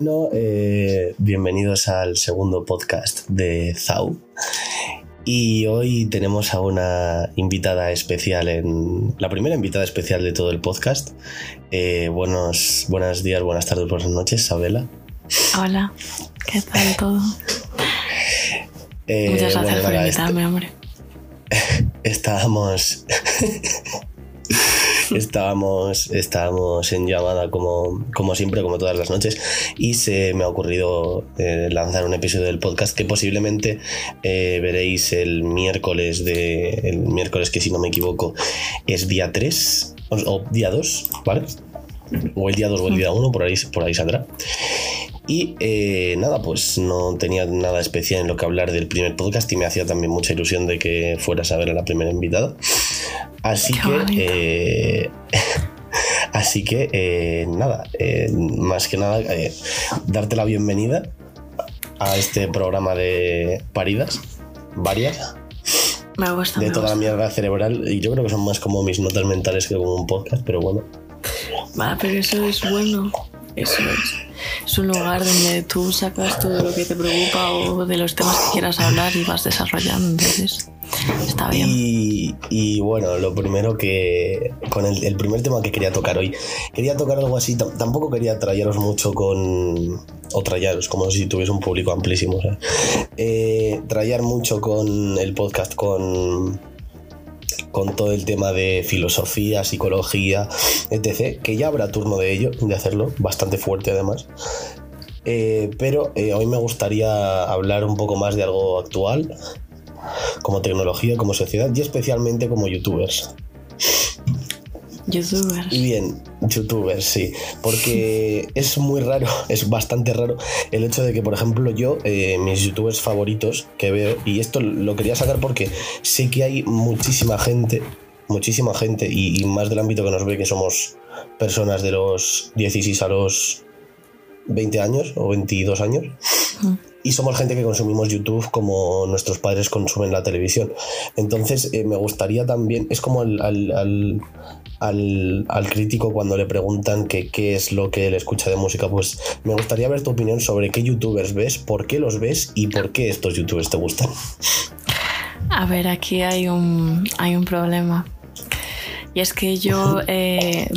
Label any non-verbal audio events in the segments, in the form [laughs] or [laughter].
No, eh, bienvenidos al segundo podcast de Zau. Y hoy tenemos a una invitada especial en. La primera invitada especial de todo el podcast. Eh, buenos, buenos días, buenas tardes, buenas noches, Sabela. Hola, ¿qué tal todo? Eh, Muchas gracias bueno, por invitarme, hombre. [laughs] estábamos. [laughs] estábamos, estábamos en llamada como, como siempre, como todas las noches, y se me ha ocurrido eh, lanzar un episodio del podcast que posiblemente eh, veréis el miércoles de. El miércoles que si no me equivoco es día 3 o, o día 2, ¿vale? O el día 2 o el día 1, por ahí, por ahí saldrá. Y eh, nada, pues no tenía nada especial en lo que hablar del primer podcast y me hacía también mucha ilusión de que fueras a ver a la primera invitada. Así que, eh, [laughs] así que eh, nada, eh, más que nada, eh, darte la bienvenida a este programa de paridas, varias, Me gusta. de me toda la mierda cerebral. Y yo creo que son más como mis notas mentales que como un podcast, pero bueno. Va, pero eso es bueno. Eso es. Es un lugar donde tú sacas todo lo que te preocupa o de los temas que quieras hablar y vas desarrollando. Entonces, está bien. Y, y bueno, lo primero que. Con el, primer tema que quería tocar hoy. Quería tocar algo así. tam- Tampoco quería traeros mucho con. O traeros, como si tuviese un público amplísimo. ¿sabes? Eh, traer mucho con el podcast, con. Con todo el tema de filosofía, psicología, etc. Que ya habrá turno de ello, de hacerlo, bastante fuerte además. Eh, pero eh, hoy me gustaría hablar un poco más de algo actual, como tecnología, como sociedad y especialmente como youtubers. Youtubers. Y bien, youtubers, sí, porque [laughs] es muy raro, es bastante raro el hecho de que, por ejemplo, yo, eh, mis youtubers favoritos que veo, y esto lo quería sacar porque sé que hay muchísima gente, muchísima gente, y, y más del ámbito que nos ve, que somos personas de los 16 a los 20 años o 22 años. Y somos gente que consumimos YouTube como nuestros padres consumen la televisión. Entonces, eh, me gustaría también, es como al, al- al- al- al crítico cuando le preguntan que qué es lo que él escucha de música, pues me gustaría ver tu opinión sobre qué youtubers ves, por qué los ves y por qué estos youtubers te gustan. A ver, aquí hay un, hay un problema. Y es que yo eh,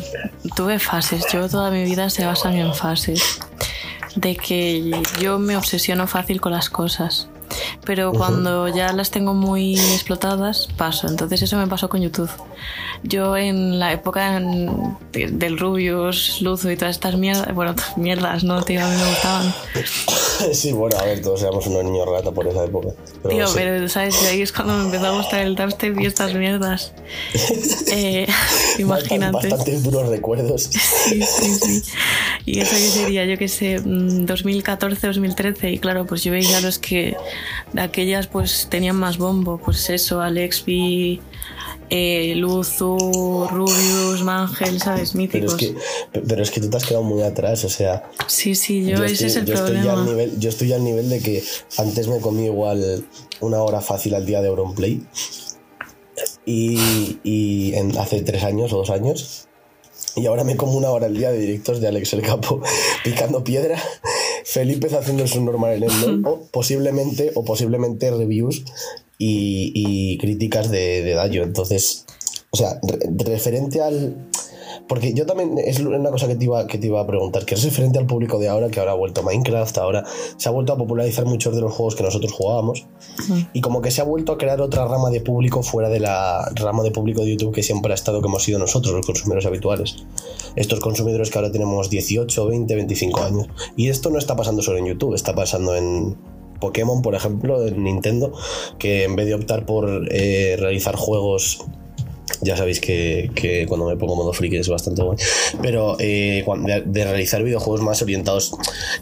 tuve fases, yo toda mi vida se basan en fases. De que yo me obsesiono fácil con las cosas. Pero cuando ya las tengo muy explotadas, paso. Entonces eso me pasó con YouTube. Yo en la época en- de- del Rubius, Luzo y todas estas mierdas, bueno, [laughs] mierdas, ¿no? Tío, a mí me gustaban. [laughs] sí, bueno, a ver, todos éramos unos niños rata por esa época. Pero Tío, sí. pero ¿sabes? Ahí es cuando me empezó a gustar el dubstep y estas mierdas. [laughs] Eh, imagínate. Bastantes duros recuerdos. Sí, sí, sí. Y eso que sería, yo que sé, mm, 2014, 2013. Y claro, pues yo veía los que de aquellas pues tenían más bombo. Pues eso, Alexby, eh, Luzu, Rubius, Mangel, ¿sabes? Pero Míticos. es, que, pero es que tú te has quedado muy atrás, o sea, Sí, sí, yo, ese estoy, es el yo estoy ya al problema. nivel, yo estoy ya al nivel de que antes me comí igual una hora fácil al día de Auronplay. Y, y en, hace tres años o dos años. Y ahora me como una hora al día de directos de Alex el Capo [laughs] picando piedra, Felipe haciendo su normal en el o posiblemente, o posiblemente reviews y, y críticas de, de Dayo. Entonces, o sea, re- referente al. Porque yo también, es una cosa que te, iba, que te iba a preguntar, que es referente al público de ahora, que ahora ha vuelto Minecraft, ahora se ha vuelto a popularizar muchos de los juegos que nosotros jugábamos, y como que se ha vuelto a crear otra rama de público fuera de la rama de público de YouTube que siempre ha estado que hemos sido nosotros, los consumidores habituales. Estos consumidores que ahora tenemos 18, 20, 25 años. Y esto no está pasando solo en YouTube, está pasando en Pokémon, por ejemplo, en Nintendo, que en vez de optar por eh, realizar juegos ya sabéis que, que cuando me pongo modo friki es bastante bueno. Pero eh, de, de realizar videojuegos más orientados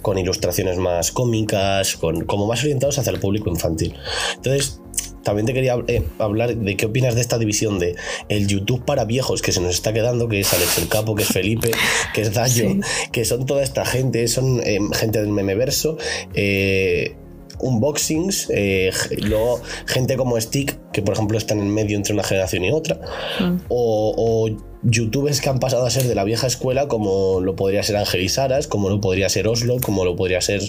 con ilustraciones más cómicas, con, como más orientados hacia el público infantil. Entonces, también te quería eh, hablar de qué opinas de esta división de el YouTube para viejos que se nos está quedando, que es Alex el Capo, que es Felipe, que es Dayo, Sí. que son toda esta gente, son eh, gente del memeverso. eh, unboxings, eh, luego gente como Stick, que por ejemplo están en medio entre una generación y otra, mm. o, o, youtubers que han pasado a ser de la vieja escuela, como lo podría ser Ángel y Saras, como lo podría ser Oslo, como lo podría ser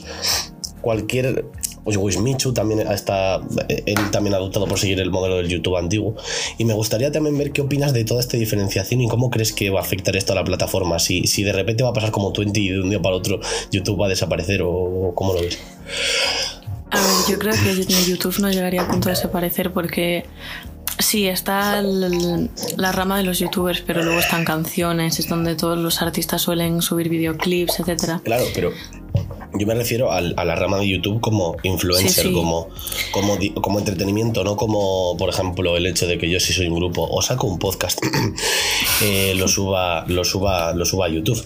cualquier pues Wismichu también está, él también ha adoptado por seguir el modelo del YouTube antiguo. Y me gustaría también ver qué opinas de toda esta diferenciación y cómo crees que va a afectar esto a la plataforma. Si, si de repente va a pasar como Twenty y de un día para otro YouTube va a desaparecer o cómo lo ves. A ver, yo creo que YouTube no llegaría a punto de desaparecer porque Sí, está la rama de los youtubers, pero luego están canciones, es donde todos los artistas suelen subir videoclips, etc. Claro, pero yo me refiero a, la rama de YouTube como influencer, Como, como, como entretenimiento, no como, por ejemplo, el hecho de que yo si soy un grupo o saco un podcast, [coughs] eh, lo, suba, lo, suba, lo suba a YouTube.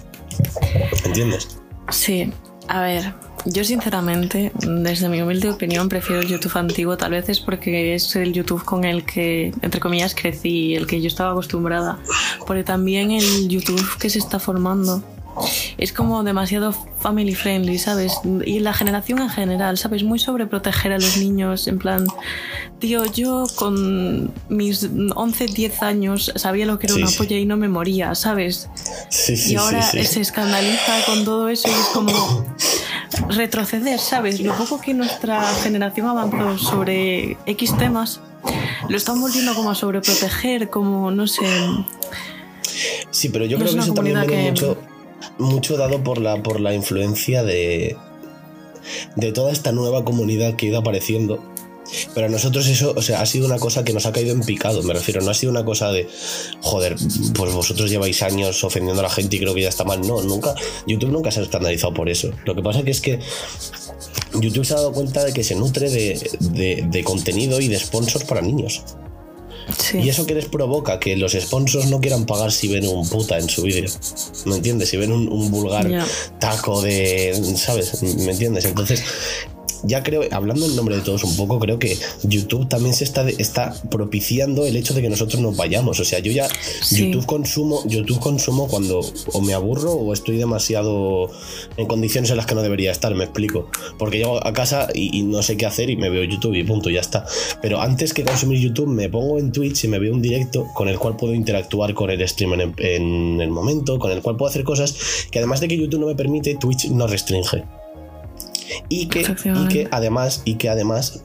¿Entiendes? Sí, a ver, yo sinceramente, desde mi humilde opinión, prefiero el YouTube antiguo. Tal vez es porque es el YouTube con el que, entre comillas, crecí, el que yo estaba acostumbrada. Porque también el YouTube que se está formando es como demasiado family friendly, ¿sabes? Y la generación en general, ¿sabes? Muy sobreproteger a los niños, en plan, tío, yo con mis 11, 10 años sabía lo que era una polla y no me moría, ¿sabes? y ahora se escandaliza con todo eso y es como retroceder, ¿sabes? Lo poco que nuestra generación avanzó sobre X temas, lo están volviendo como a sobreproteger, como, no sé... Sí, pero yo creo que eso también viene mucho, mucho dado por la, por la influencia de, de toda esta nueva comunidad que ha ido apareciendo pero a nosotros eso, o sea, ha sido una cosa que nos ha caído en picado, me refiero, no ha sido una cosa de, joder, pues vosotros lleváis años ofendiendo a la gente y creo que ya está mal. No, nunca, YouTube nunca se ha escandalizado por eso. Lo que pasa que es que YouTube se ha dado cuenta de que se nutre de, de, contenido y de sponsors para niños. Y eso que les provoca que los sponsors no quieran pagar si ven un puta en su vídeo. ¿Me entiendes? Si ven un, vulgar taco de. ¿Sabes? ¿Me entiendes? Entonces, ya creo, hablando en nombre de todos un poco, creo que YouTube también se está, está propiciando el hecho de que nosotros nos vayamos. O sea, yo ya YouTube consumo, YouTube consumo cuando o me aburro o estoy demasiado en condiciones en las que no debería estar, me explico. Porque llego a casa y, no sé qué hacer y me veo YouTube y punto, ya está. Pero antes que consumir YouTube, me pongo en Twitch y me veo un directo con el cual puedo interactuar con el streamer en, en el momento, con el cual puedo hacer cosas que además de que YouTube no me permite, Twitch no restringe y que, que además, y que además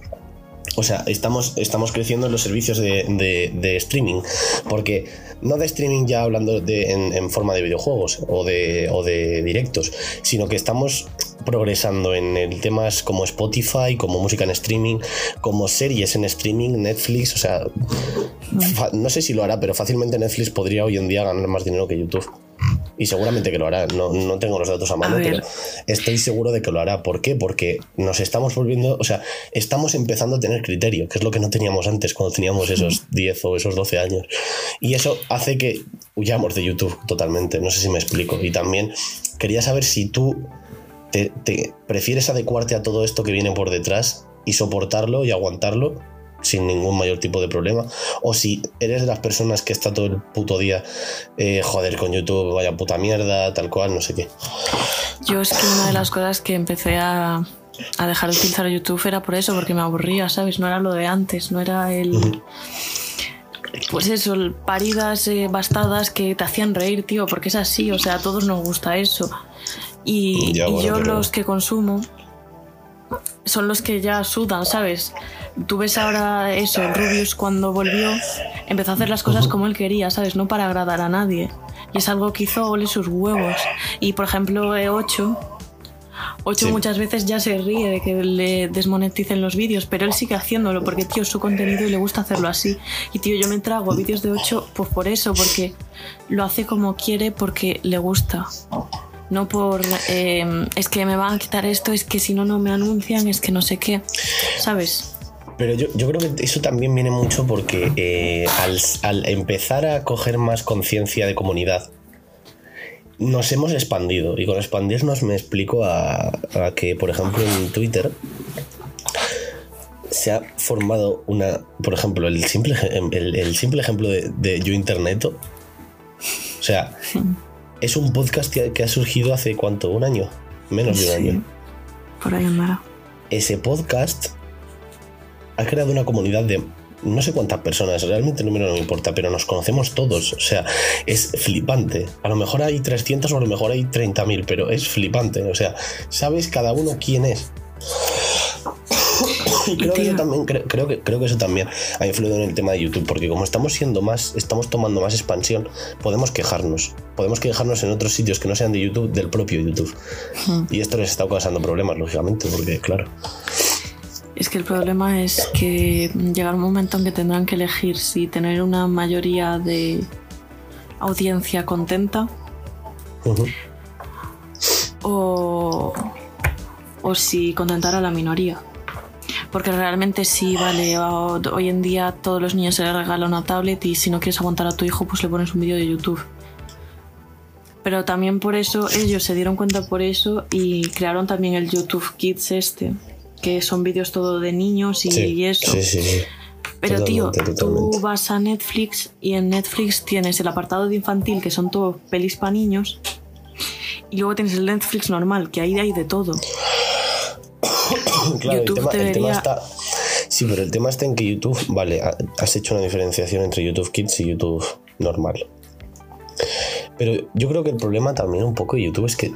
o sea, estamos, estamos creciendo en los servicios de, streaming. Porque no de streaming ya hablando de, en, forma de videojuegos o de, o de directos, sino que estamos progresando en temas como Spotify, como música en streaming, como series en streaming, Netflix. O sea, no sé si lo hará, pero fácilmente Netflix podría hoy en día ganar más dinero que YouTube. Y seguramente que lo hará. No, no tengo los datos a mano, pero estoy seguro de que lo hará. ¿Por qué? Porque nos estamos volviendo, o sea, estamos empezando a tener criterio, que es lo que no teníamos antes cuando teníamos esos 10 o esos 12 años. Y eso hace que huyamos de YouTube totalmente. No sé si me explico. Y también quería saber si tú te, te prefieres adecuarte a todo esto que viene por detrás y soportarlo y aguantarlo sin ningún mayor tipo de problema. O si eres de las personas que está todo el puto día, eh, joder, con YouTube, vaya puta mierda, tal cual, no sé qué. Yo es que una de las cosas que empecé a, a dejar de utilizar YouTube era por eso, porque me aburría, ¿sabes? No era lo de antes, no era el... Pues eso, paridas eh, bastadas que te hacían reír, tío, porque es así, o sea, a todos nos gusta eso. Y, yo los que consumo son los que ya sudan, ¿sabes? Tú ves ahora eso, Rubius cuando volvió empezó a hacer las cosas como él quería, ¿sabes? No para agradar a nadie. Y es algo que hizo ole sus huevos. Y por ejemplo, E8, 8 muchas veces ya se ríe de que le desmoneticen los vídeos, pero él sigue haciéndolo porque, tío, es su contenido y le gusta hacerlo así. Y, tío, yo me trago vídeos de 8 pues por eso, porque lo hace como quiere porque le gusta no por em, es que me van a quitar esto, es que si no, no me anuncian, es que no sé qué, ¿sabes? Pero yo, creo que eso también viene mucho porque eh, al, empezar a coger más conciencia de comunidad, nos hemos expandido. Y con expandirnos me explico a, que, por ejemplo, en Twitter se ha formado una, por ejemplo, el simple, el, simple ejemplo de, de Yo Interneto. O sea, es un podcast que, ha surgido hace cuánto, un año, menos de un año. Por ahí andará. ese podcast ha creado una comunidad de no sé cuántas personas, realmente el número no me importa, pero nos conocemos todos. O sea, es flipante. A lo mejor hay 300 o a lo mejor hay 30.000, pero es flipante. O sea, sabes cada uno quién es. Y creo que, también, creo, que, creo que eso también ha influido en el tema de YouTube, porque como estamos siendo más, estamos tomando más expansión, podemos quejarnos. Podemos quejarnos en otros sitios que no sean de YouTube, del propio YouTube. Hmm. Y esto les está causando problemas, lógicamente, porque claro. Es que el problema es que llega un momento en que tendrán que elegir si tener una mayoría de audiencia contenta o, o si contentar a la minoría. Porque realmente sí, vale, hoy en día todos los niños se les regala una tablet y si no quieres aguantar a tu hijo, pues le pones un vídeo de YouTube. Pero también por eso ellos se dieron cuenta por eso y crearon también el YouTube Kids este, que son vídeos todo de niños y, eso. Sí, sí, sí. Pero tío, tú vas a Netflix y en Netflix tienes el apartado de infantil, que son todos pelis para niños, y luego tienes el Netflix normal, que ahí hay de todo. [coughs] claro, el, tema, está... Sí, pero el tema está en que YouTube, vale, has hecho una diferenciación entre YouTube Kids y YouTube normal. Pero yo creo que el problema también un poco de YouTube es que...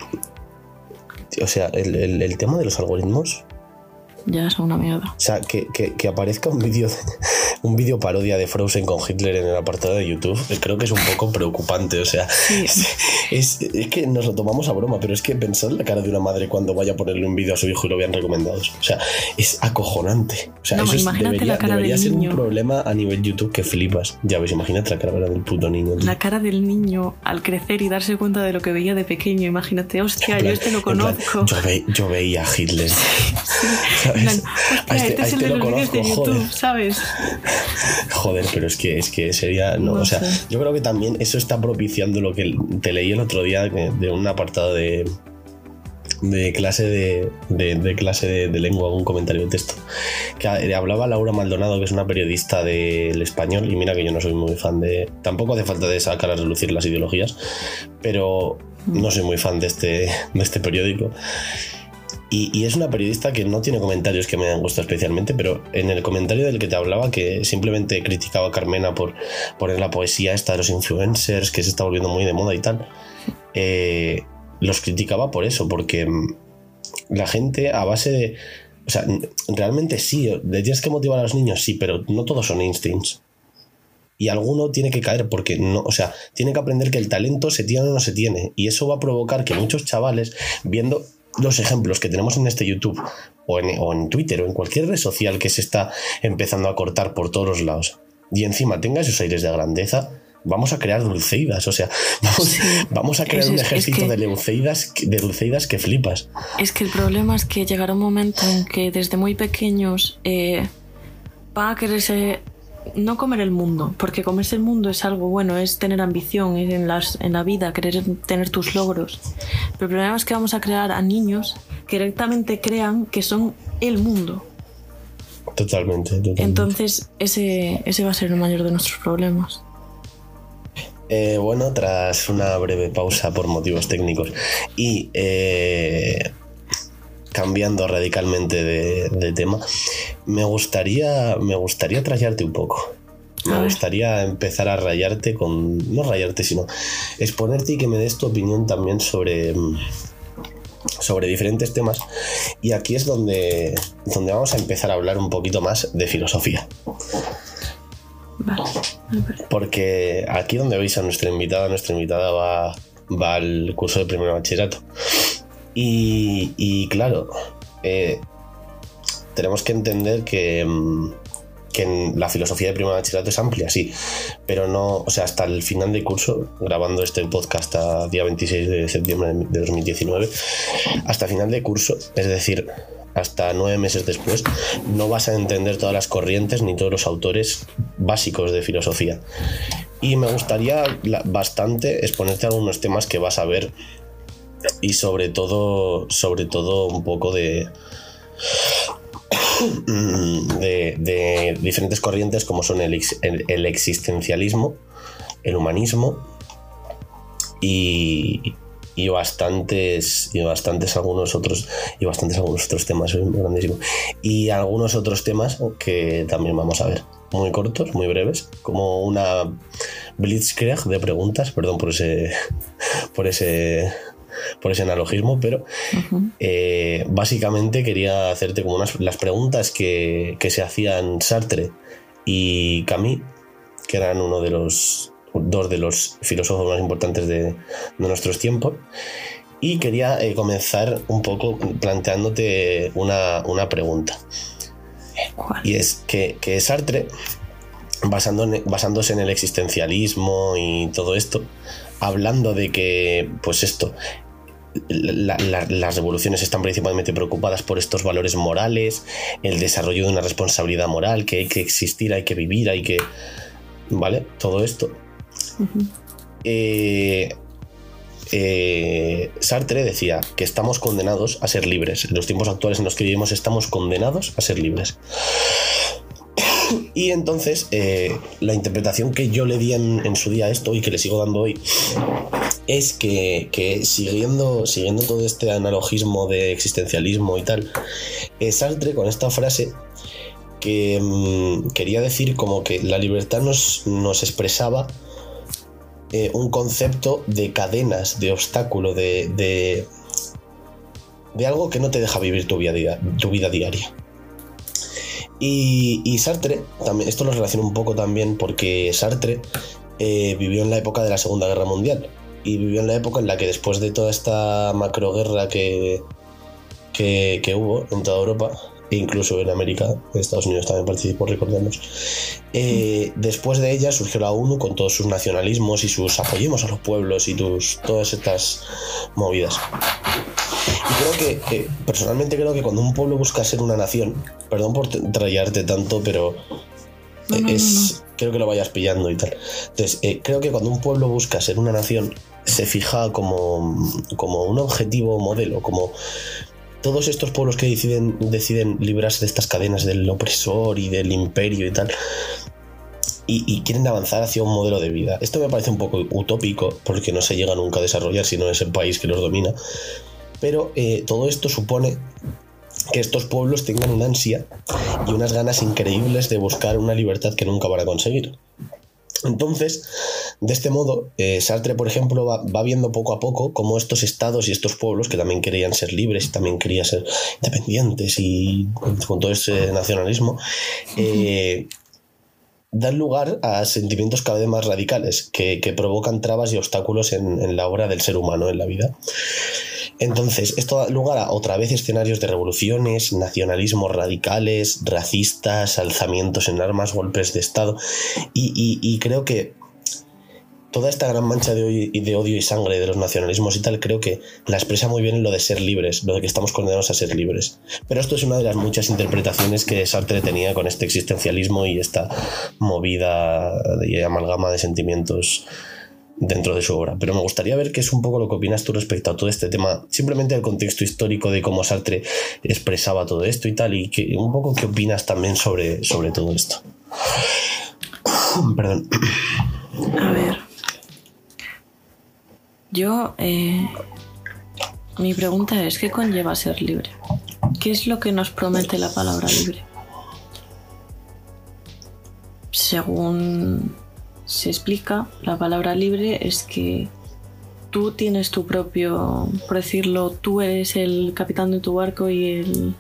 O sea, el tema de los algoritmos ya es una mierda. O sea, que, que, aparezca un vídeo [laughs] un vídeo parodia de Frozen con Hitler en el apartado de YouTube, creo que es un poco preocupante. O sea, [laughs] es, es, que nos lo tomamos a broma, pero es que pensar la cara de una madre cuando vaya a ponerle un vídeo a su hijo y lo vean recomendado. O sea, es acojonante. O sea, eso debería, debería ser un problema a nivel YouTube que flipas. Ya ves, imagínate la cara del puto niño. La cara del niño al crecer y darse cuenta de lo que veía de pequeño. Imagínate, hostia, yo este lo conozco. yo, veía a Hitler. [laughs] a este, este, este lo conozco, de YouTube, ¿sabes? [laughs] Joder, pero es que, es que sería. No, o sea, yo creo que también eso está propiciando lo que te leí el otro día de un apartado de, de clase de, de, clase de, lengua, un comentario de texto. Que hablaba Laura Maldonado, que es una periodista del español, y mira que yo no soy muy fan de. Tampoco hace falta de sacar a relucir las ideologías, pero no soy muy fan de este, de este periódico. Y, es una periodista que no tiene comentarios que me hayan gustado especialmente, pero en el comentario del que te hablaba, que simplemente criticaba a Carmena por poner la poesía esta de los influencers, que se está volviendo muy de moda y tal, eh, los criticaba por eso, porque mm, la gente a base de... O sea, realmente sí, le tienes que motivar a los niños, sí, pero no todos son instincts. Y alguno tiene que caer porque no, o sea, tiene que aprender que el talento se tiene o no se tiene. Y eso va a provocar que muchos chavales, viendo los ejemplos que tenemos en este YouTube o en, Twitter o en cualquier red social que se está empezando a cortar por todos los lados y encima tenga esos aires de grandeza, vamos a crear dulceidas, o sea, [laughs] vamos, a crear un ejército de, dulceidas, de dulceidas que flipas. Es que el problema es que llegará un momento en que desde muy pequeños eh, va a quererse no comer el mundo, porque comerse el mundo es algo bueno, es tener ambición en, las, en la vida, querer tener tus logros. Pero el problema es que vamos a crear a niños que directamente crean que son el mundo. Totalmente, totalmente. Entonces, ese, ese va a ser el mayor de nuestros problemas. Eh, bueno, tras una breve pausa por motivos técnicos y eh, cambiando radicalmente de, tema, me gustaría, me gustaría trayarte un poco. Me gustaría empezar a rayarte con. No rayarte, sino exponerte y que me des tu opinión también sobre. sobre diferentes temas. Y aquí es donde, donde vamos a empezar a hablar un poquito más de filosofía. Porque aquí donde veis a nuestra invitada, nuestra invitada va, va al curso de primer bachillerato. Y, claro, eh, tenemos que entender que, mm, que la filosofía de primer bachillerato es amplia, sí, pero no, o sea, hasta el final del curso, grabando este podcast a día 26 de septiembre de 2019, hasta el final de curso, es decir, hasta nueve meses después, no vas a entender todas las corrientes ni todos los autores básicos de filosofía. Y me gustaría bastante exponerte algunos temas que vas a ver y sobre todo, sobre todo un poco de, [clears throat] de, diferentes corrientes como son el, el, existencialismo, el humanismo y, y bastantes y bastantes algunos otros y bastantes algunos otros temas es grandísimo. Y algunos otros temas que también vamos a ver muy cortos muy breves como una blitzkrieg de preguntas perdón por ese [laughs] por ese por ese analogismo, pero eh, básicamente quería hacerte como unas las preguntas que, que se hacían Sartre y Camus, que eran uno de los dos de los filósofos más importantes de, nuestros tiempos. Y quería eh, comenzar un poco planteándote una, pregunta. Y es que, Sartre, basándose en el existencialismo y todo esto, hablando de que, pues esto, las revoluciones están principalmente preocupadas por estos valores morales, el desarrollo de una responsabilidad moral, que hay que existir, hay que vivir, hay que... ¿Vale? Todo esto. Eh, eh, Sartre decía que estamos condenados a ser libres. En los tiempos actuales en los que vivimos estamos condenados a ser libres. Y entonces eh, la interpretación que yo le di en, su día a esto y que le sigo dando hoy es que, siguiendo, siguiendo todo este analogismo de existencialismo y tal, Sartre con esta frase que mm, quería decir como que la libertad nos, nos expresaba eh, un concepto de cadenas, de obstáculo, de, de, algo que no te deja vivir tu vida, tu vida diaria. Y, Sartre, también, esto lo relaciona un poco también porque Sartre eh, vivió en la época de la Segunda Guerra Mundial y vivió en la época en la que después de toda esta macroguerra que, que, hubo en toda Europa, incluso en América, Estados Unidos también participó, recordemos. Eh, después de ella surgió la ONU con todos sus nacionalismos y sus apoyemos a los pueblos y tus, todas estas movidas. Y creo que, personalmente creo que cuando un pueblo busca ser una nación, perdón por trayarte tanto, pero es, creo que lo vayas pillando y tal. Entonces, eh, creo que cuando un pueblo busca ser una nación, se fija como, como un objetivo modelo, como todos estos pueblos que deciden, deciden librarse de estas cadenas del opresor y del imperio y tal, y, quieren avanzar hacia un modelo de vida. Esto me parece un poco utópico porque no se llega nunca a desarrollar si no es el país que los domina, pero eh, todo esto supone que estos pueblos tengan una ansia y unas ganas increíbles de buscar una libertad que nunca van a conseguir. Entonces, de este modo, eh, Sartre, por ejemplo, va, viendo poco a poco cómo estos estados y estos pueblos que también querían ser libres y también querían ser independientes y con todo ese nacionalismo, eh, dan lugar a sentimientos cada vez más radicales que, provocan trabas y obstáculos en, en, la obra del ser humano en la vida. Entonces, esto da lugar a otra vez escenarios de revoluciones, nacionalismos radicales, racistas, alzamientos en armas, golpes de Estado. Y, creo que toda esta gran mancha de y de odio y sangre de los nacionalismos y tal, creo que la expresa muy bien en lo de ser libres, lo de que estamos condenados a ser libres. Pero esto es una de las muchas interpretaciones que Sartre tenía con este existencialismo y esta movida y amalgama de sentimientos dentro de su obra. Pero me gustaría ver qué es un poco lo que opinas tú respecto a todo este tema, simplemente el contexto histórico de cómo Sartre expresaba todo esto y tal, y un poco qué opinas también sobre, sobre todo esto. Perdón. A ver. Yo, eh, mi pregunta es, ¿qué conlleva ser libre? ¿Qué es lo que nos promete la palabra libre? Según se explica, la palabra libre es que tú tienes tu propio, por decirlo, tú eres el capitán de tu barco y el...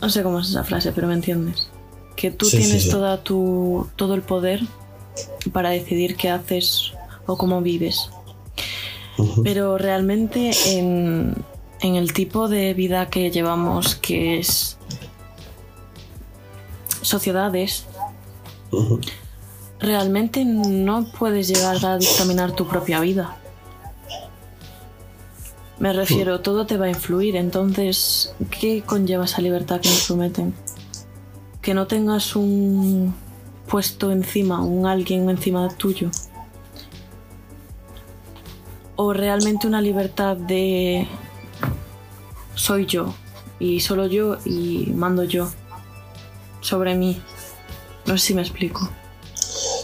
No sé cómo es esa frase, pero me entiendes. Que tú tienes Toda tu, todo el poder para decidir qué haces o cómo vives. Pero realmente en, en el tipo de vida que llevamos, que es sociedades, realmente no puedes llegar a dictaminar tu propia vida. Me refiero, todo te va a influir, entonces, ¿qué conlleva esa libertad que nos prometen? Que no tengas un puesto encima, un alguien encima tuyo. O realmente una libertad de soy yo y solo yo y mando yo sobre mí. No sé si me explico.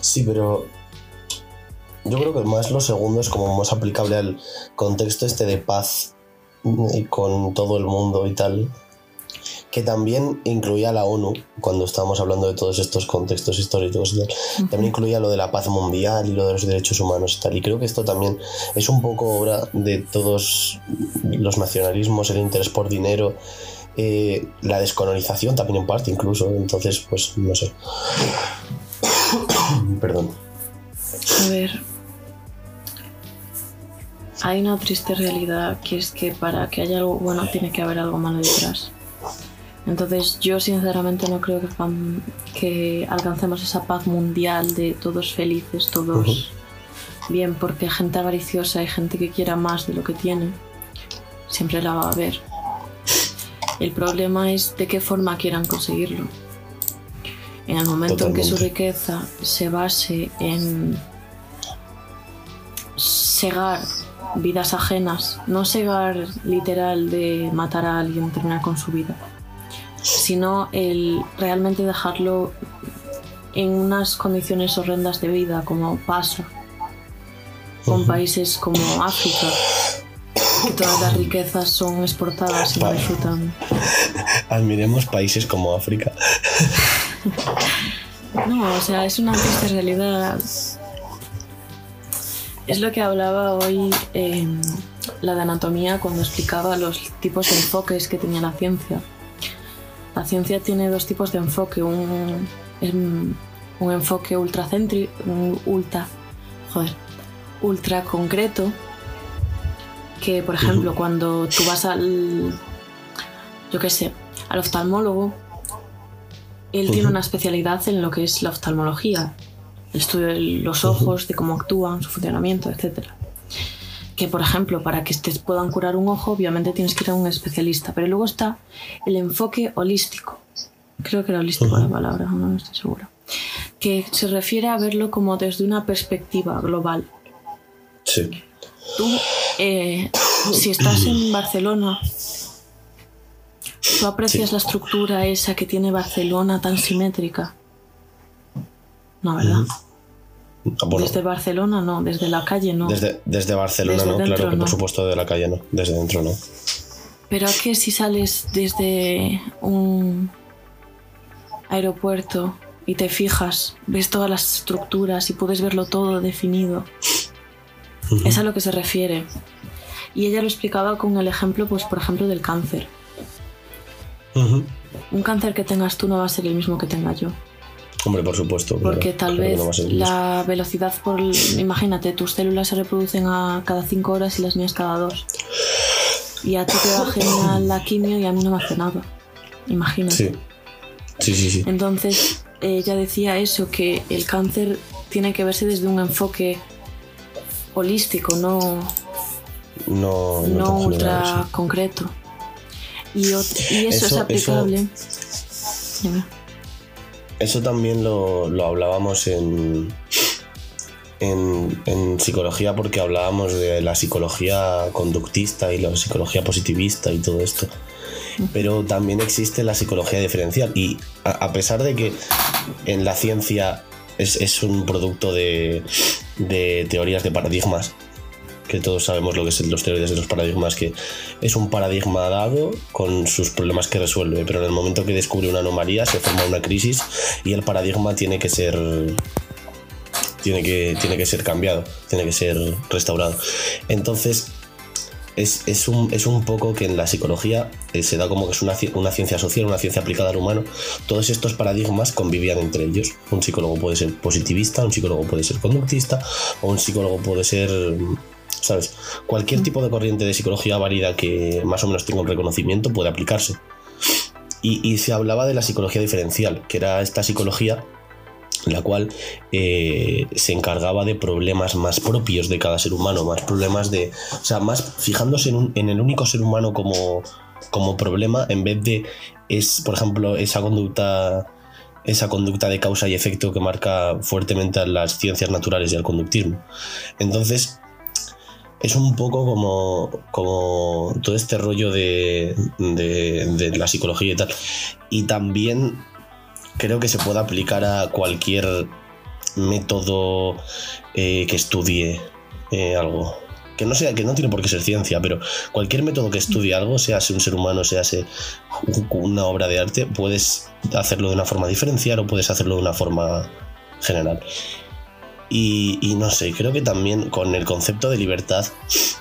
Sí, pero yo creo que más lo segundo es como más aplicable al contexto este de paz y con todo el mundo y tal, que también incluía la ONU, cuando estábamos hablando de todos estos contextos históricos y tal, también incluía lo de la paz mundial y lo de los derechos humanos y tal. Y creo que esto también es un poco obra de todos los nacionalismos, el interés por dinero, eh, la descolonización también en parte incluso. Entonces, pues no sé. [coughs] Perdón. A ver. Hay una triste realidad que es que para que haya algo bueno tiene que haber algo malo detrás. Entonces yo sinceramente no creo que, que alcancemos esa paz mundial de todos felices, todos bien, porque hay gente avariciosa y gente que quiera más de lo que tiene. Siempre la va a haber. El problema es de qué forma quieran conseguirlo. En el momento en que su riqueza se base en segar vidas ajenas, no segar literal de matar a alguien, terminar con su vida, sino el realmente dejarlo en unas condiciones horrendas de vida, como pasa con países como África, que todas las riquezas son exportadas y no disfrutan. [laughs] Admiremos países como África. [laughs] No, o sea, es una triste realidad. Es lo que hablaba hoy en la de anatomía cuando explicaba los tipos de enfoques que tenía la ciencia. La ciencia tiene dos tipos de enfoque, un, em, un enfoque ultracentri, un ultra, joder, ultra concreto, que por ejemplo cuando tú vas al, yo qué sé, al oftalmólogo, él tiene una especialidad en lo que es la oftalmología, de los ojos, de cómo actúan, su funcionamiento, etc. Que, por ejemplo, para que te puedan curar un ojo, obviamente tienes que ir a un especialista. Pero luego está el enfoque holístico. Creo que era holístico la palabra, no estoy segura. Que se refiere a verlo como desde una perspectiva global. Sí. Tú, eh, si estás en Barcelona, tú aprecias Sí. la estructura esa que tiene Barcelona tan simétrica. No, ¿verdad? Ah, bueno, Desde Barcelona no, desde la calle no. desde, desde Barcelona, Desde ¿no? dentro, claro que no. por supuesto de la calle no. Desde dentro no. Pero ¿a qué si sales desde un aeropuerto y te fijas, ves todas las estructuras y puedes verlo todo definido? Es a lo que se refiere. Y ella lo explicaba con el ejemplo, pues por ejemplo, del cáncer. Un cáncer que tengas tú no va a ser el mismo que tenga yo. Hombre, por supuesto. Porque tal claro vez no la velocidad por... Imagínate, tus células se reproducen a cada 5 horas y las mías cada 2. Y a ti te va genial la quimio y a mí no me hace nada. Imagínate. Sí. Sí, sí, sí. Entonces, ella decía eso, que el cáncer tiene que verse desde un enfoque holístico, no, No, no, ultra general, sí. concreto. Y, eso, es aplicable. Eso también lo, lo hablábamos en, en, en psicología porque hablábamos de la psicología conductista y la psicología positivista y todo esto. Pero también existe la psicología diferencial y a, a pesar de que en la ciencia es, es un producto de, de teorías de paradigmas, que todos sabemos lo que son los teorías de los paradigmas, que es un paradigma dado con sus problemas que resuelve, pero en el momento que descubre una anomalía se forma una crisis y el paradigma tiene que ser tiene que, tiene que ser cambiado, tiene que ser restaurado. Entonces, es, es un, es un poco que en la psicología eh, se da como que es una, una ciencia social, una ciencia aplicada al humano. Todos estos paradigmas convivían entre ellos. Un psicólogo puede ser positivista, un psicólogo puede ser conductista, o un psicólogo puede ser, ¿sabes? Cualquier tipo de corriente de psicología válida que más o menos tenga un reconocimiento puede aplicarse. Y, y se hablaba de la psicología diferencial, que era esta psicología la cual eh, se encargaba de problemas más propios de cada ser humano, más problemas de, o sea, más fijándose en, en el único ser humano como, como problema en vez de, es, por ejemplo, esa conducta, esa conducta de causa y efecto que marca fuertemente a las ciencias naturales y al conductismo. Entonces, es un poco como, como todo este rollo de, de, de la psicología y tal. Y también creo que se puede aplicar a cualquier método eh, que estudie eh, algo. Que no sea, que no tiene por qué ser ciencia, pero cualquier método que estudie algo, sea un ser humano, sea una obra de arte, puedes hacerlo de una forma diferencial o puedes hacerlo de una forma general. Y, y, no sé, creo que también con el concepto de libertad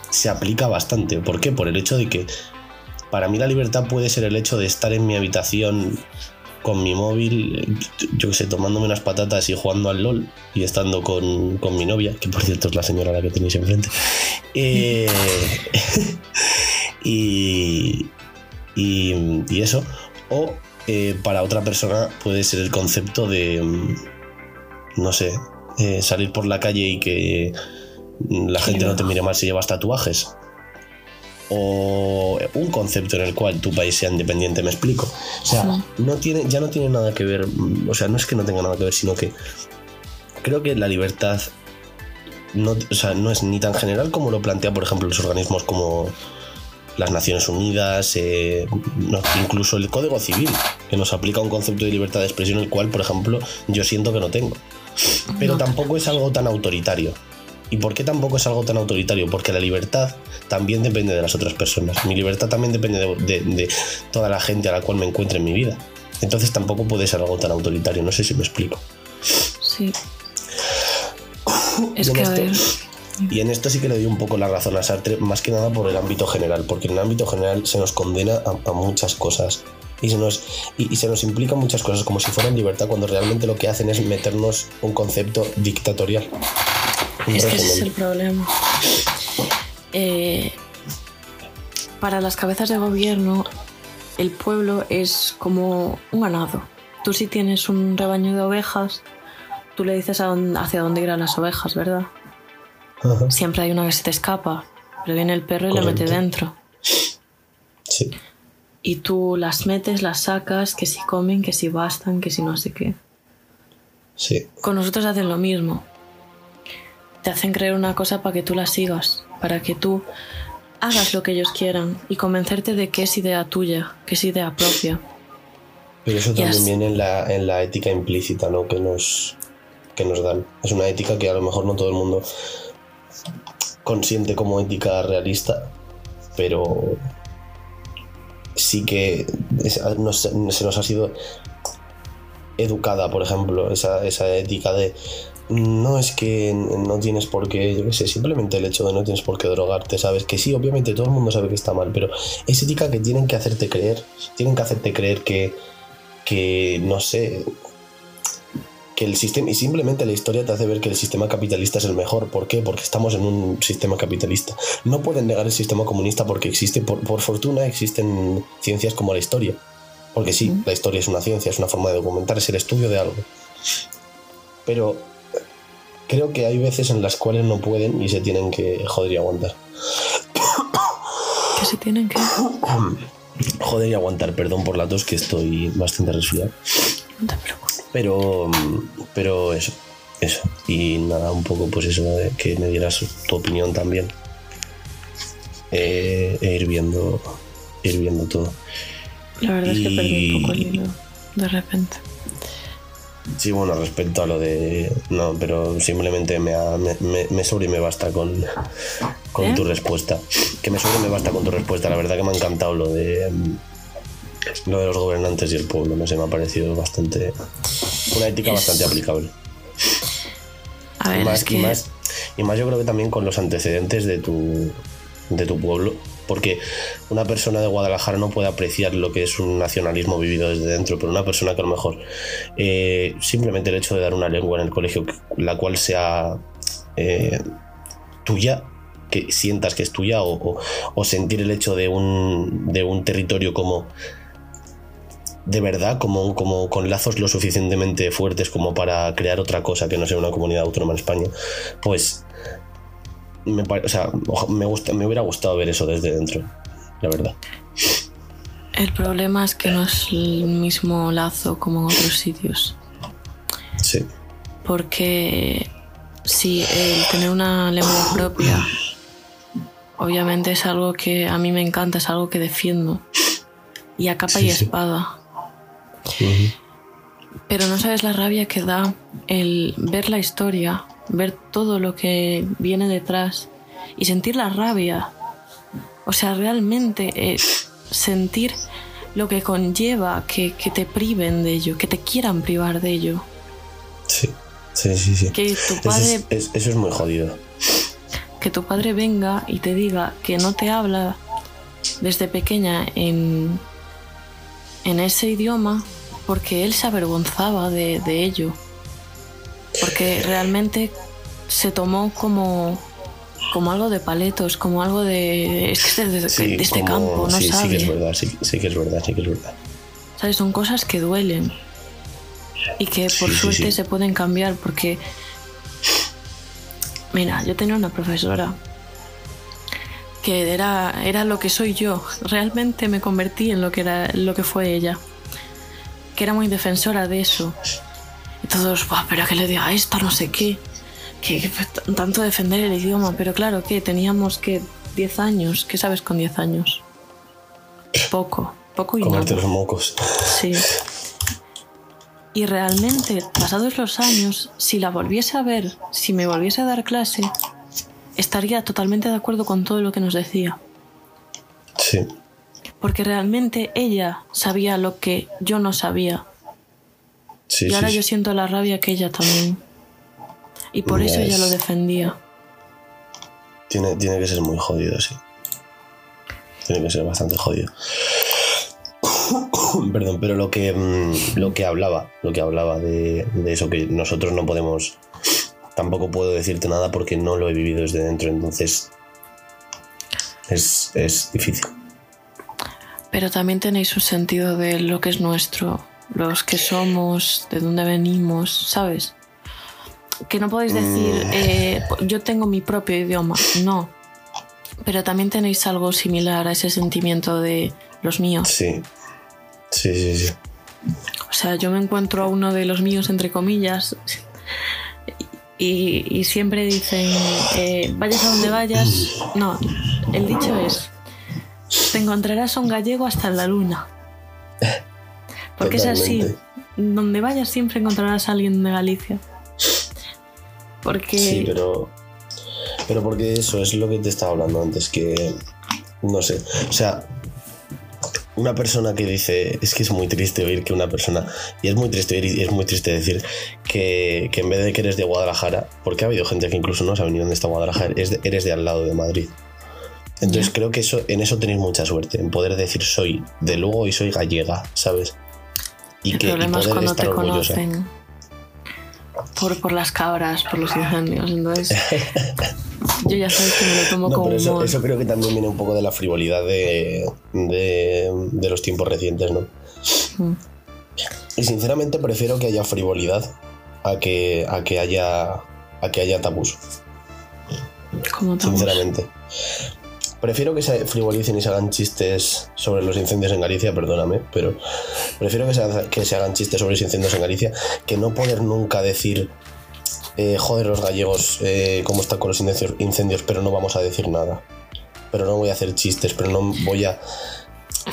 se aplica bastante. ¿Por qué? Por el hecho de que para mí la libertad puede ser el hecho de estar en mi habitación con mi móvil, yo qué sé, tomándome unas patatas y jugando al LOL y estando con, con mi novia, que por cierto es la señora a la que tenéis enfrente. Eh, [laughs] y, y, eso. O eh, para otra persona puede ser el concepto de, mm, no sé, eh, salir por la calle y que la gente no te mire mal si llevas tatuajes o un concepto en el cual tu país sea independiente, me explico. O sea, no tiene, ya no tiene nada que ver, o sea, no es que no tenga nada que ver, sino que creo que la libertad no, no es ni tan general como lo plantea, por ejemplo, los organismos como las Naciones Unidas, eh, incluso el Código Civil, que nos aplica un concepto de libertad de expresión, el cual, por ejemplo, yo siento que no tengo. Pero tampoco es algo tan autoritario. ¿Y por qué tampoco es algo tan autoritario? Porque la libertad también depende de las otras personas. Mi libertad también depende de, toda la gente a la cual me encuentre en mi vida. Entonces tampoco puede ser algo tan autoritario. No sé si me explico. Sí. es que a Y en esto sí que le doy un poco la razón a Sartre, más que nada por el ámbito general, porque en el ámbito general se nos condena a, muchas cosas y se, nos, y, se nos implica muchas cosas como si fueran libertad, cuando realmente lo que hacen es meternos un concepto dictatorial. Es que ese es el problema. Eh, para las cabezas de gobierno, el pueblo es como un ganado. Tú si tienes un rebaño de ovejas, tú le dices hacia dónde irán las ovejas, ¿verdad? Siempre hay una que se te escapa, pero viene el perro y la mete dentro. Sí. Y tú las metes, las sacas, que si comen, que si bastan, que si no sé qué. Sí. Con nosotros hacen lo mismo te hacen creer una cosa para que tú la sigas, para que tú hagas lo que ellos quieran y convencerte de que es idea tuya, que es idea propia. Pero eso también viene en la, en la ética implícita ¿no? que, nos, que nos dan. Es una ética que a lo mejor no todo el mundo consiente como ética realista, pero sí que se nos ha sido educada, por ejemplo, esa, esa ética de no es que no tienes por qué, yo qué sé, simplemente el hecho de no tienes por qué drogarte, sabes que sí, obviamente todo el mundo sabe que está mal, pero es ética que tienen que hacerte creer, tienen que hacerte creer que, que no sé, que el sistema, y simplemente la historia te hace ver que el sistema capitalista es el mejor. ¿Por qué? Porque estamos en un sistema capitalista. No pueden negar el sistema comunista porque existe, por, por fortuna, existen ciencias como la historia. Porque sí, la historia es una ciencia, es una forma de documentar, es el estudio de algo. Pero creo que hay veces en las cuales no pueden y se tienen que joder y aguantar. ¿Que se tienen que? [coughs] joder y aguantar, perdón por la tos que estoy bastante resfriado. No te preocupes. Pero, pero eso, eso. Y nada, un poco pues eso, de que me dieras tu opinión también. Eh, e ir viendo, ir viendo todo. La verdad es que perdí un poco el hilo de repente. Sí, bueno, respecto a lo de. No, pero simplemente me, me, me, sobre y me basta con, con ¿Eh? tu respuesta. Que me sobre y me basta con tu respuesta. La verdad que me ha encantado lo de. Lo de los gobernantes y el pueblo. No sé, me ha parecido bastante. Una ética bastante aplicable. A ver, y más, es que... y más, y más yo creo que también con los antecedentes de tu, de tu pueblo porque una persona de Guadalajara no puede apreciar lo que es un nacionalismo vivido desde dentro, pero una persona que a lo mejor eh, simplemente el hecho de dar una lengua en el colegio, la cual sea eh, tuya, que sientas que es tuya, o, sentir el hecho de un, de un territorio como de verdad, como, como con lazos lo suficientemente fuertes como para crear otra cosa que no sea una comunidad autónoma en España, pues me, o sea, me, gusta, me hubiera gustado ver eso desde dentro, la verdad. El problema es que no es el mismo lazo como en otros sitios. Sí. Porque si el tener una lengua propia, obviamente es algo que a mí me encanta, es algo que defiendo. Y a capa y espada. Pero no sabes la rabia que da el ver la historia, ver todo lo que viene detrás y sentir la rabia. O sea, realmente es sentir lo que conlleva que, que te priven de ello, que te quieran privar de ello. Sí, sí, sí. sí. Que tu padre es, es- eso es muy jodido. que tu padre venga y te diga que no te habla desde pequeña en, en ese idioma porque él se avergonzaba de, de ello. Porque realmente se tomó como, como algo de paletos, como algo de... Es que de, de Sí, este como- campo, no sí, sabe. sí que es verdad, sí, sí que es verdad, sí que es verdad. ¿Sabes? Son cosas que duelen. Y que por suerte se pueden cambiar porque... Mira, yo tenía una profesora que era, era lo que soy yo. Realmente me convertí en lo que, era, lo que fue ella. Que era muy defensora de eso. Y todos, "Buah, pero que le diga esto, no sé qué. Que, tanto defender el idioma. Pero claro, que teníamos que 10 años. ¿Qué sabes con 10 años? Poco, poco y nada. Comerte los mocos. Sí. Y realmente, pasados los años, si la volviese a ver, si me volviese a dar clase, estaría totalmente de acuerdo con todo lo que nos decía. Sí, Porque realmente ella sabía lo que yo no sabía. sí, y ahora sí. yo siento la rabia que ella también. Y por eso ella es. lo defendía. Tiene, tiene que ser muy jodido, sí. Tiene que ser bastante jodido. [coughs] Perdón, pero lo que, mm, lo que hablaba, lo que hablaba de, de eso, que nosotros no podemos, tampoco puedo decirte nada porque no lo he vivido desde dentro, entonces es, es difícil. Pero también tenéis un sentido de lo que es nuestro, los que somos, de dónde venimos, ¿sabes? Que no podéis decir, eh, yo tengo mi propio idioma, no. Pero también tenéis algo similar a ese sentimiento de los míos. Sí, sí, sí, sí. O sea, yo me encuentro a uno de los míos, entre comillas, y, y siempre dicen, eh, vayas a donde vayas. No, el dicho es, te encontrarás a un gallego hasta la luna. Porque es así. Donde vayas siempre encontrarás a alguien de Galicia. Porque... Sí, pero. Pero porque eso es lo que te estaba hablando antes, que. No sé. O sea. Una persona que dice. Es que es muy triste oír que una persona. Y es muy triste oír y es muy triste decir que, que en vez de que eres de Guadalajara. Porque ha habido gente que incluso no sabe ni dónde está Guadalajara. es de- eres de al lado de Madrid. Entonces creo que eso, en eso tenéis mucha suerte. En poder decir soy de Lugo y soy gallega, ¿sabes? Y, el que, y es poder cuando estar orgullosa. conocen por, por las cabras, por los incendios. Entonces, yo ya sabes que me lo tomo No, como pero eso, creo que también viene un poco de la frivolidad de, de, de los tiempos recientes, ¿no? Mm. Y sinceramente prefiero que haya frivolidad a que, a que haya a que haya tabús, Como estamos. sinceramente. Prefiero que se frivolicen y se hagan chistes sobre los incendios en Galicia, perdóname, pero prefiero que se, haga- que se hagan chistes sobre los incendios en Galicia que no poder nunca decir, eh, joder, los gallegos, eh, cómo están con los incendios, incendios, pero no vamos a decir nada. Pero no voy a hacer chistes, pero no voy a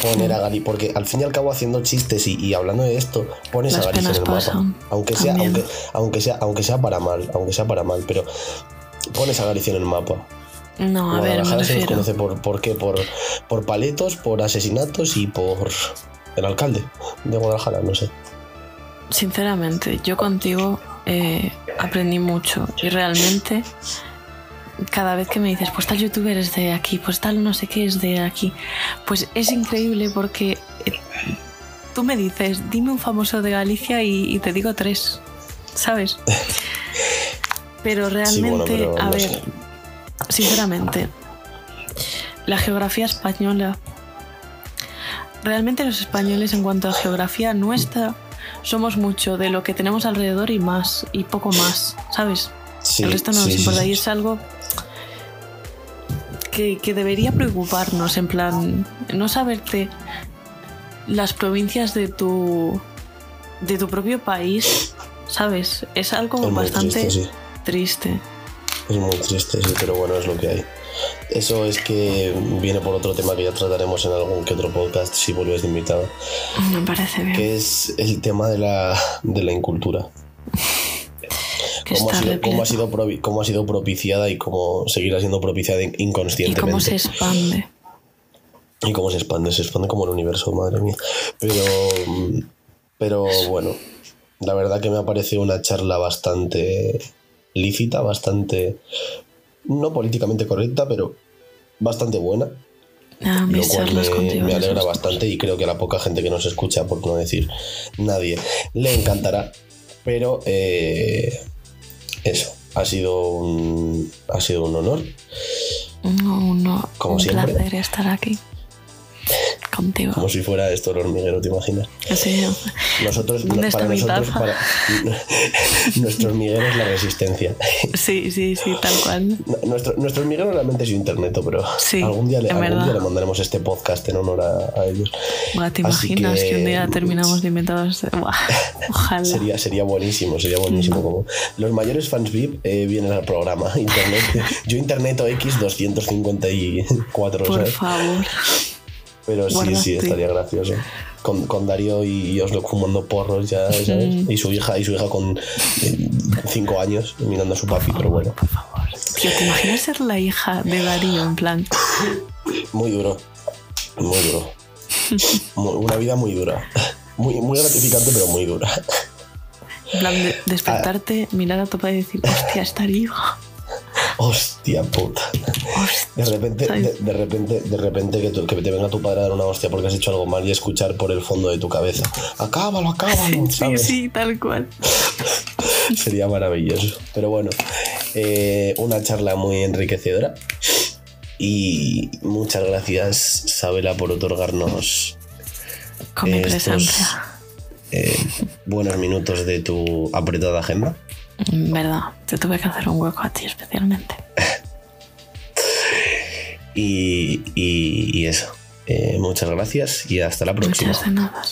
poner a Galicia, porque al fin y al cabo haciendo chistes y, y hablando de esto, pones Las a Galicia en el mapa. Aunque sea, aunque, aunque sea, aunque sea para mal, aunque sea para mal, pero pones a Galicia en el mapa. No, a ver, me Guadalajara se nos refiero. conoce por, por qué, por, por paletos, por asesinatos y por el alcalde de Guadalajara, no sé. Sinceramente, yo contigo eh, aprendí mucho y realmente cada vez que me dices, pues tal youtuber es de aquí, pues tal no sé qué es de aquí, pues es increíble porque eh, tú me dices, dime un famoso de Galicia y, y te digo tres, ¿sabes? [laughs] Pero realmente, bueno, pero a ver. Sinceramente, la geografía española, realmente los españoles en cuanto a geografía nuestra, somos mucho de lo que tenemos alrededor y más, y poco más, ¿sabes? Sí, el resto no sí, nos importa sí. y es algo que, que debería preocuparnos, en plan, no saberte las provincias de tu, de tu propio país, ¿sabes? Es algo bastante triste. Es muy triste, sí, pero bueno, es lo que hay. eso es que viene por otro tema que ya trataremos en algún que otro podcast si vuelves de invitado. Me parece bien. Que es el tema de la, de la incultura. [laughs] Cómo ha, sido, cómo, ha sido provi- cómo ha sido propiciada y cómo seguirá siendo propiciada in- y inconscientemente. cómo se expande. Y cómo se expande, se expande como el universo, madre mía. Pero, pero bueno, la verdad que me ha parecido una charla bastante lícita, bastante, no políticamente correcta, pero bastante buena. Ah, Lo cual me, alegra bastante y creo que a la poca gente que nos escucha, por no decir nadie, le encantará. Pero eh, eso, ha sido un, ha sido un honor. No, no, Como un siempre. placer estar aquí contigo. Como si fuera esto el hormiguero, ¿te imaginas? Sí, Nosotros, ¿Dónde para está mi nosotros, taza? para, [laughs] nuestro hormiguero es la resistencia. sí, sí, sí, tal cual. Nuestro, nuestro hormiguero realmente es internet, pero Sí, algún, día le, algún día le mandaremos este podcast en honor a, a ellos. Buah, ¿Te Así imaginas que... que- un día terminamos de inventados? Buah, [laughs] ojalá. Sería, sería buenísimo, sería buenísimo. Como los mayores fans VIP eh, vienen al programa. [laughs] Internet, yo Internet o X 254, Por ¿sabes? favor. Pero sí, sí, estaría gracioso. Con, con Darío y Oslo fumando porros ya, ¿sabes? Y su hija, y su hija con 5 años mirando a su papi, pero bueno. Por favor. Tío, ¿te imaginas ser la hija de Darío? En plan, Muy duro. Muy duro. Una vida muy dura. Muy, muy gratificante, pero muy dura. en plan de despertarte, mirar a tu padre y decir, hostia, es Darío. Hostia puta. De repente, de, de repente, de repente que, tu- que te venga tu padre a dar una hostia porque has hecho algo mal y escuchar por el fondo de tu cabeza. Acábalo, acábalo. Sí, ¿sabes? sí, tal cual. Sería maravilloso. Pero bueno, eh, una charla muy enriquecedora. Y muchas gracias, Sabela, por otorgarnos Con mi Estos- presencia. eh, buenos minutos de tu apretada agenda. Verdad, te tuve que hacer un hueco a ti especialmente. [laughs] Y, y- y eso. Eh, muchas gracias y hasta la próxima. Muchas de nada.